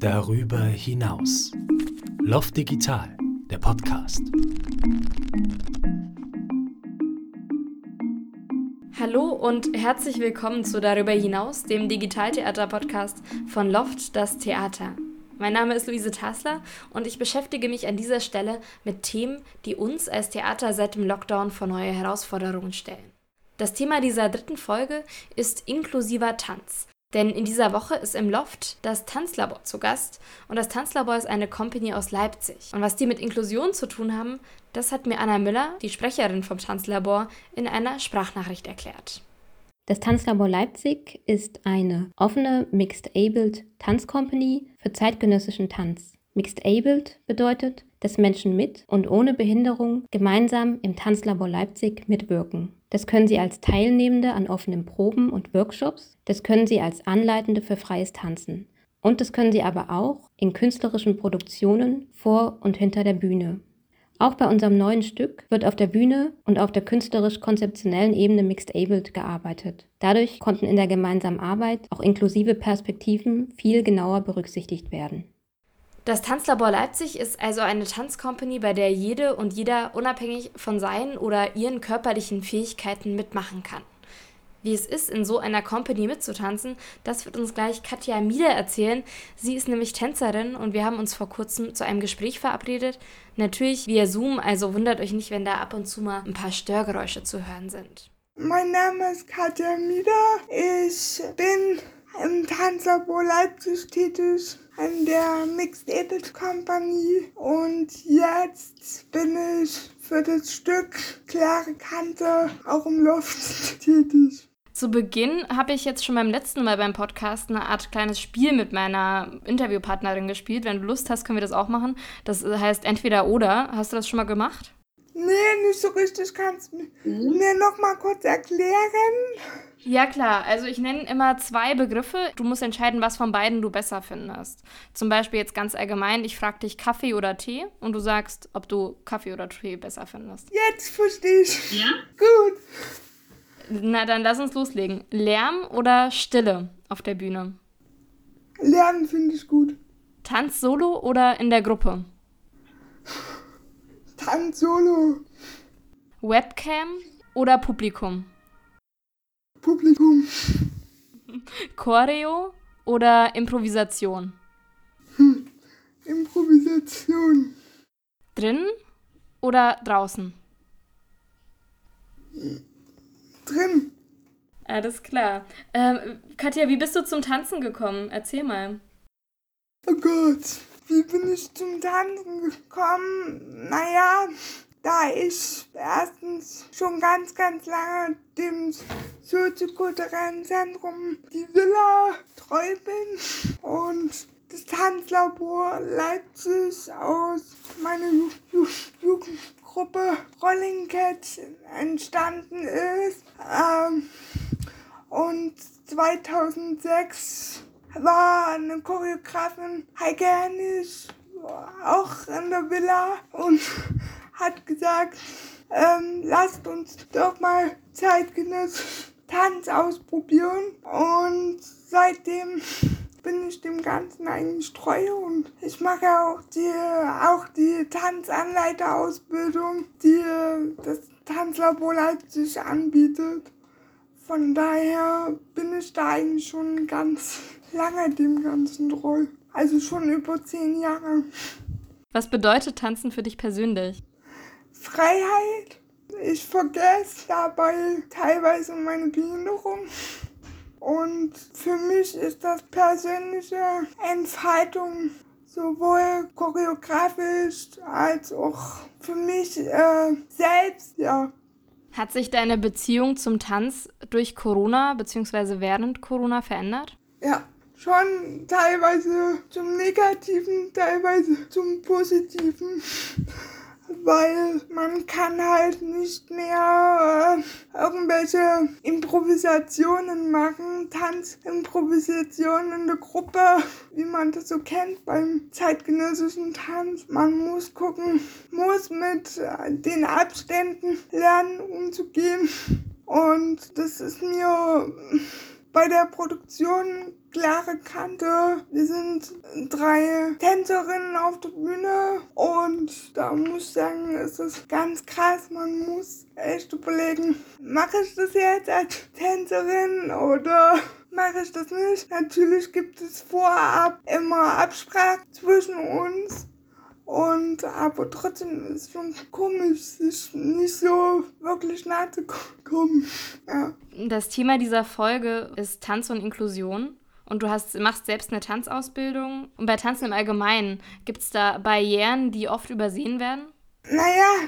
Darüber hinaus. Loft Digital, der Podcast. Hallo und herzlich willkommen zu Darüber hinaus, dem Digitaltheater-Podcast von Loft, das Theater. Mein Name ist Luise Tassler und ich beschäftige mich an dieser Stelle mit Themen, die uns als Theater seit dem Lockdown vor neue Herausforderungen stellen. Das Thema dieser dritten Folge ist inklusiver Tanz. Denn in dieser Woche ist im Loft das Tanzlabor zu Gast und das Tanzlabor ist eine Company aus Leipzig. Und was die mit Inklusion zu tun haben, das hat mir Anna Müller, die Sprecherin vom Tanzlabor, in einer Sprachnachricht erklärt. Das Tanzlabor Leipzig ist eine offene Mixed-Abled Tanzcompany für zeitgenössischen Tanz. Mixed-Abled bedeutet, dass Menschen mit und ohne Behinderung gemeinsam im Tanzlabor Leipzig mitwirken. Das können Sie als Teilnehmende an offenen Proben und Workshops, das können Sie als Anleitende für freies Tanzen. Und das können Sie aber auch in künstlerischen Produktionen vor und hinter der Bühne. Auch bei unserem neuen Stück wird auf der Bühne und auf der künstlerisch-konzeptionellen Ebene Mixed Abled gearbeitet. Dadurch konnten in der gemeinsamen Arbeit auch inklusive Perspektiven viel genauer berücksichtigt werden. Das Tanzlabor Leipzig ist also eine Tanzcompany, bei der jede und jeder unabhängig von seinen oder ihren körperlichen Fähigkeiten mitmachen kann. Wie es ist, in so einer Company mitzutanzen, das wird uns gleich Katja Mieder erzählen. Sie ist nämlich Tänzerin und wir haben uns vor kurzem zu einem Gespräch verabredet. Natürlich via Zoom, also wundert euch nicht, wenn da ab und zu mal ein paar Störgeräusche zu hören sind. Mein Name ist Katja Mieder. Ich bin im Tanzlabor Leipzig tätig an der Mixed Edit Company und jetzt bin ich für das Stück Klare Kante auch im Loft tätig. Zu Beginn habe ich jetzt schon beim letzten Mal beim Podcast eine Art kleines Spiel mit meiner Interviewpartnerin gespielt. Wenn du Lust hast, können wir das auch machen. Das heißt entweder oder. Hast du das schon mal gemacht? Nee, nicht so richtig. Kannst du mhm. mir noch mal kurz erklären? Ja, klar. Also ich nenne immer zwei Begriffe. Du musst entscheiden, was von beiden du besser findest. Zum Beispiel jetzt ganz allgemein, ich frage dich Kaffee oder Tee und du sagst, ob du Kaffee oder Tee besser findest. Jetzt verstehe ich. Ja? Gut. Na, dann lass uns loslegen. Lärm oder Stille auf der Bühne? Lärm finde ich gut. Tanz solo oder in der Gruppe? Tanz solo. Webcam oder Publikum? Publikum. Choreo oder Improvisation? Hm. Improvisation. Drin oder draußen? Drin. Alles klar. Ähm, Katja, wie bist du zum Tanzen gekommen? Erzähl mal. Oh Gott, wie bin ich zum Tanzen gekommen? Naja, da ich erstens schon ganz, ganz lange dem soziokulturellen Zentrum die Villa treu bin und das Tanzlabor Leipzig aus meiner Jugendgruppe Rolling Cat entstanden ist. Ähm, und 2006 war eine Choreografin Heike Hennig auch in der Villa und hat gesagt, ähm, lasst uns doch mal zeitgenössisch Tanz ausprobieren. Und seitdem bin ich dem Ganzen eigentlich treu und ich mache auch die, auch die Tanzanleiterausbildung, die das Tanzlabor Leipzig anbietet. Von daher bin ich da eigentlich schon ganz lange dem Ganzen treu. Also schon über zehn Jahre. Was bedeutet Tanzen für dich persönlich? Freiheit. Ich vergesse dabei teilweise meine Behinderung. Und für mich ist das persönliche Entfaltung sowohl choreografisch als auch für mich äh, selbst, ja. Hat sich deine Beziehung zum Tanz durch Corona bzw. während Corona verändert? Ja, schon teilweise zum Negativen, teilweise zum Positiven weil man kann halt nicht mehr äh, irgendwelche Improvisationen machen, Tanzimprovisationen in der Gruppe, wie man das so kennt beim zeitgenössischen Tanz. Man muss gucken, muss mit äh, den Abständen lernen umzugehen und das ist mir bei der Produktion klare Kante. Wir sind drei Tänzerinnen auf der Bühne und da muss ich sagen, es ist ganz krass. Man muss echt überlegen, mache ich das jetzt als Tänzerin oder mache ich das nicht? Natürlich gibt es vorab immer Absprachen zwischen uns. Und aber trotzdem ist es schon komisch, sich nicht so wirklich nahe zu kommen. Ja. Das Thema dieser Folge ist Tanz und Inklusion. Und du hast, machst selbst eine Tanzausbildung. Und bei Tanzen im Allgemeinen, gibt es da Barrieren, die oft übersehen werden? Naja,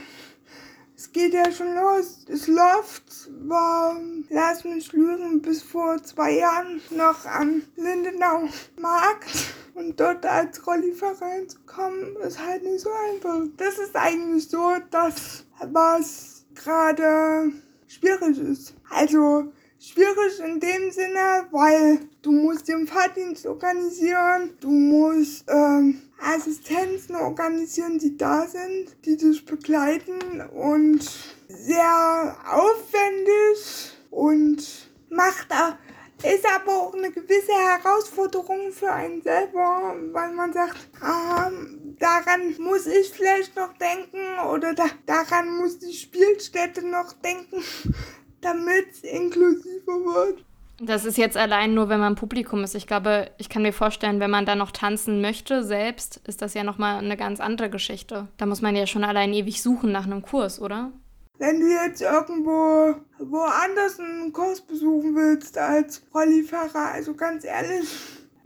es geht ja schon los. Das Loft war, lass mich lügen, bis vor zwei Jahren noch am Lindenau Markt. Und dort als Rollifahrer reinzukommen, ist halt nicht so einfach. Das ist eigentlich so das, was gerade schwierig ist. Also schwierig in dem Sinne, weil du musst den Fahrdienst organisieren, du musst ähm, Assistenzen organisieren, die da sind, die dich begleiten und sehr aufwendig und macht auch ist aber auch eine gewisse Herausforderung für einen selber, weil man sagt, ah, daran muss ich vielleicht noch denken oder da, daran muss die Spielstätte noch denken, damit es inklusiver wird. Das ist jetzt allein nur, wenn man Publikum ist. Ich glaube, ich kann mir vorstellen, wenn man da noch tanzen möchte selbst, ist das ja nochmal eine ganz andere Geschichte. Da muss man ja schon allein ewig suchen nach einem Kurs, oder? Wenn du jetzt irgendwo woanders einen Kurs besuchen willst als Rollifahrer, also ganz ehrlich,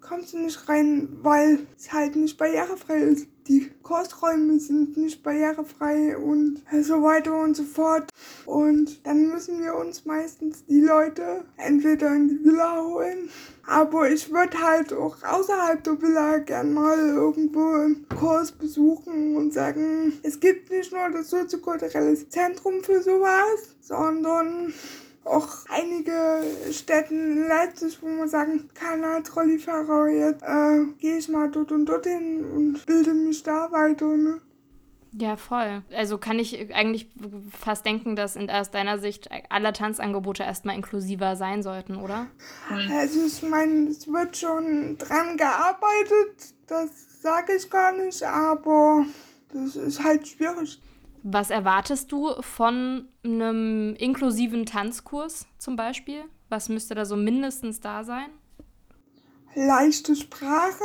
kommst du nicht rein, weil es halt nicht barrierefrei ist die Kursräume sind nicht barrierefrei und so weiter und so fort. Und dann müssen wir uns meistens die Leute entweder in die Villa holen, aber ich würde halt auch außerhalb der Villa gern mal irgendwo einen Kurs besuchen und sagen, es gibt nicht nur das soziokulturelle Zentrum für sowas, sondern auch einige Städten in Leipzig, wo man sagen kann, als Trolleyfahrer, jetzt äh, gehe ich mal dort und dorthin und bilde mich da weiter. Ne? Ja, voll. Also kann ich eigentlich fast denken, dass in, aus deiner Sicht alle Tanzangebote erstmal inklusiver sein sollten, oder? Also ich meine, es wird schon dran gearbeitet, das sage ich gar nicht, aber das ist halt schwierig. Was erwartest du von einem inklusiven Tanzkurs zum Beispiel? Was müsste da so mindestens da sein? Leichte Sprache,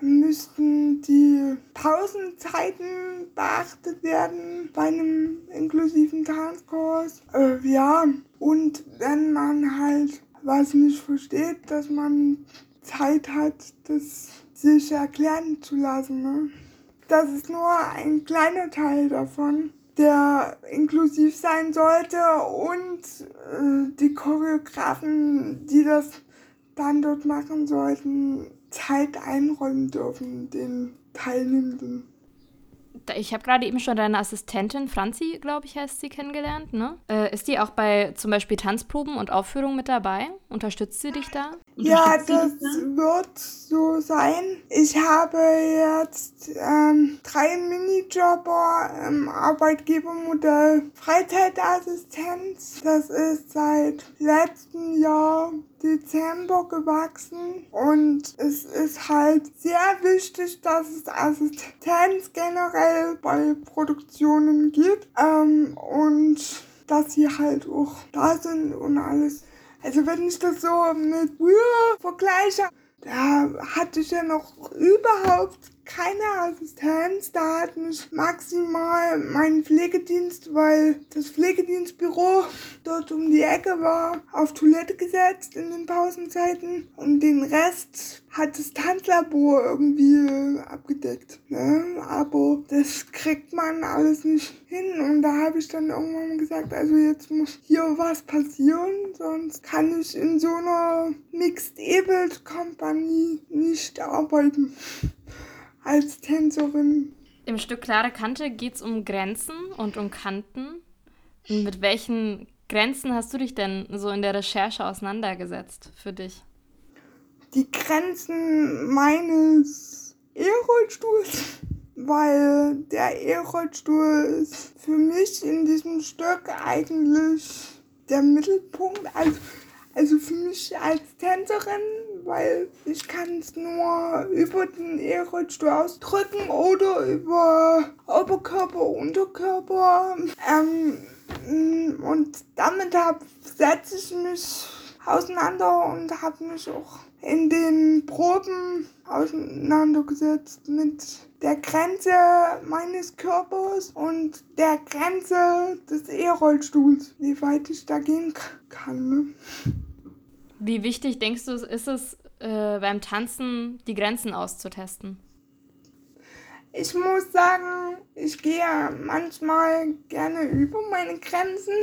müssten die Pausenzeiten beachtet werden bei einem inklusiven Tanzkurs. Äh, ja, und wenn man halt was nicht versteht, dass man Zeit hat, das sich erklären zu lassen. Ne? Das ist nur ein kleiner Teil davon, der inklusiv sein sollte und äh, die Choreografen, die das dann dort machen sollten, Zeit einräumen dürfen den Teilnehmenden ich habe gerade eben schon deine Assistentin, Franzi, glaube ich, heißt sie, kennengelernt. Ne? Äh, ist die auch bei zum Beispiel Tanzproben und Aufführungen mit dabei? Unterstützt sie dich da? Ja, das wird sein. Ich habe jetzt ähm, drei Minijobber im Arbeitgebermodell Freizeitassistenz. Das ist seit letztem Jahr Dezember gewachsen und es ist halt sehr wichtig, dass es Assistenz generell bei Produktionen gibt ähm, und dass sie halt auch da sind und alles. Also wenn ich das so mit früher vergleiche, da hatte ich ja noch überhaupt keine Assistenz. Da hat mich maximal mein Pflegedienst, weil das Pflegedienstbüro dort um die Ecke war, auf Toilette gesetzt in den Pausenzeiten. Und den Rest hat das Tanzlabor irgendwie abgedeckt. Ne? Aber das kriegt man alles nicht hin. Und da habe ich dann irgendwann gesagt, also jetzt muss hier was passieren, sonst kann ich in so einer Mixed Abled Company nicht arbeiten als Tänzerin. Im Stück Klare Kante geht es um Grenzen und um Kanten. Und mit welchen Grenzen hast du dich denn so in der Recherche auseinandergesetzt für dich? Die Grenzen meines E-Rollstuhls, weil der E-Rollstuhl ist für mich in diesem Stück eigentlich der Mittelpunkt. Also Also für mich als Tänzerin, weil ich kann es nur über den E-Rollstuhl ausdrücken oder über Oberkörper, Unterkörper. Ähm, und damit setze ich mich auseinander und habe mich auch in den Proben auseinandergesetzt mit der Grenze meines Körpers und der Grenze des E-Rollstuhls, wie weit ich da gehen kann. Ne? Wie wichtig denkst du, ist es äh, beim Tanzen, die Grenzen auszutesten? Ich muss sagen, ich gehe manchmal gerne über meine Grenzen,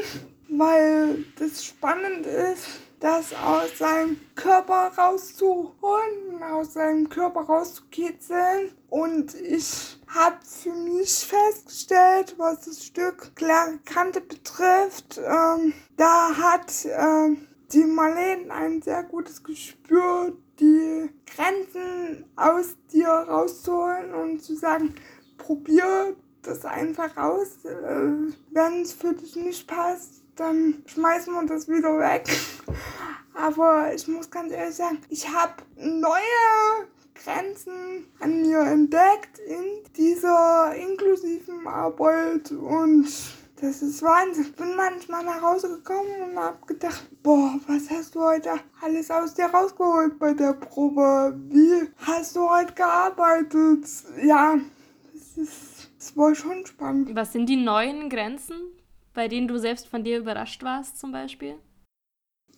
weil das spannend ist das aus seinem Körper rauszuholen, aus seinem Körper rauszukitzeln. Und ich habe für mich festgestellt, was das Stück klare Kante betrifft, ähm, da hat ähm, die Marlene ein sehr gutes Gespür, die Grenzen aus dir rauszuholen und zu sagen, probier das einfach aus. Äh, Wenn es für dich nicht passt, dann schmeißen wir das wieder weg. Aber ich muss ganz ehrlich sagen, ich habe neue Grenzen an mir entdeckt in dieser inklusiven Arbeit und das ist Wahnsinn. Ich bin manchmal nach Hause gekommen und habe gedacht, boah, was hast du heute alles aus dir rausgeholt bei der Probe? Wie hast du heute gearbeitet? Ja, das, ist, das war schon spannend. Was sind die neuen Grenzen? bei denen du selbst von dir überrascht warst zum Beispiel?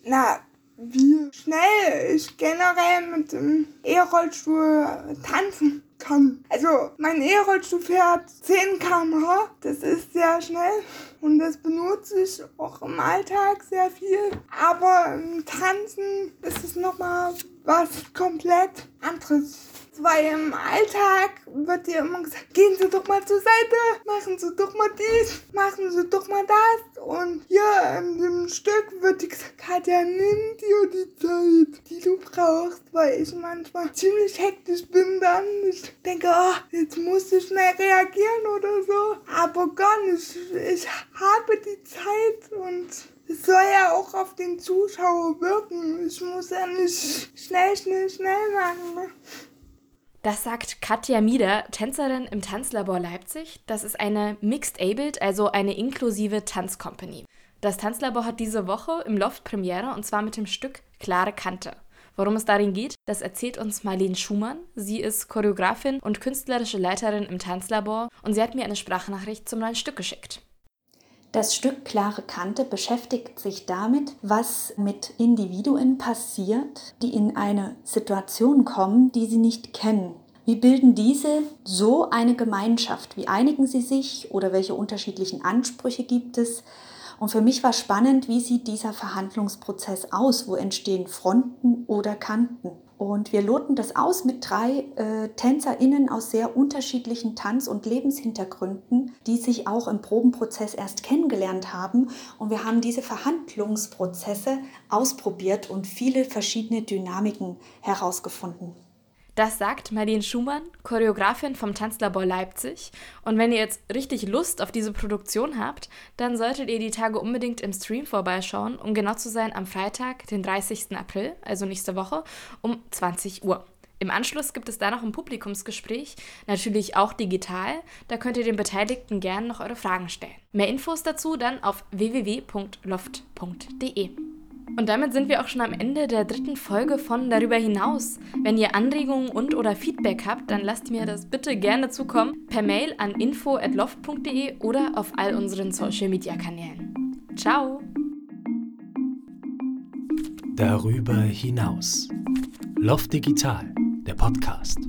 Na, wie schnell ich generell mit dem E-Rollstuhl tanzen kann. Also mein E-Rollstuhl fährt 10 km/h, das ist sehr schnell und das benutze ich auch im Alltag sehr viel. Aber im Tanzen ist es nochmal was komplett anderes weil im Alltag wird dir immer gesagt, gehen Sie doch mal zur Seite, machen Sie doch mal dies, machen Sie doch mal das. Und hier in dem Stück wird dir gesagt, Katja, nimm dir die Zeit, die du brauchst, weil ich manchmal ziemlich hektisch bin dann. Ich denke, oh, jetzt muss ich schnell reagieren oder so. Aber gar nicht. Ich habe die Zeit und es soll ja auch auf den Zuschauer wirken. Ich muss ja nicht schnell, schnell, schnell machen. Das sagt Katja Mieder, Tänzerin im Tanzlabor Leipzig. Das ist eine Mixed Abled, also eine inklusive Tanzcompany. Das Tanzlabor hat diese Woche im Loft Premiere und zwar mit dem Stück Klare Kante. Worum es darin geht, das erzählt uns Marlene Schumann. Sie ist Choreografin und künstlerische Leiterin im Tanzlabor und sie hat mir eine Sprachnachricht zum neuen Stück geschickt. Das Stück Klare Kante beschäftigt sich damit, was mit Individuen passiert, die in eine Situation kommen, die sie nicht kennen. Wie bilden diese so eine Gemeinschaft? Wie einigen sie sich oder welche unterschiedlichen Ansprüche gibt es? Und für mich war spannend, wie sieht dieser Verhandlungsprozess aus? Wo entstehen Fronten oder Kanten? Und wir loten das aus mit drei äh, TänzerInnen aus sehr unterschiedlichen Tanz- und Lebenshintergründen, die sich auch im Probenprozess erst kennengelernt haben. Und wir haben diese Verhandlungsprozesse ausprobiert und viele verschiedene Dynamiken herausgefunden. Das sagt Marlene Schumann, Choreografin vom Tanzlabor Leipzig. Und wenn ihr jetzt richtig Lust auf diese Produktion habt, dann solltet ihr die Tage unbedingt im Stream vorbeischauen, um genau zu sein am Freitag, den 30. April, also nächste Woche, um 20 Uhr. Im Anschluss gibt es da noch ein Publikumsgespräch, natürlich auch digital. Da könnt ihr den Beteiligten gerne noch eure Fragen stellen. Mehr Infos dazu dann auf www.loft.de. Und damit sind wir auch schon am Ende der dritten Folge von Darüber hinaus. Wenn ihr Anregungen und oder Feedback habt, dann lasst mir das bitte gerne zukommen per Mail an info@loft.de oder auf all unseren Social Media Kanälen. Ciao. Darüber hinaus. Loft Digital, der Podcast.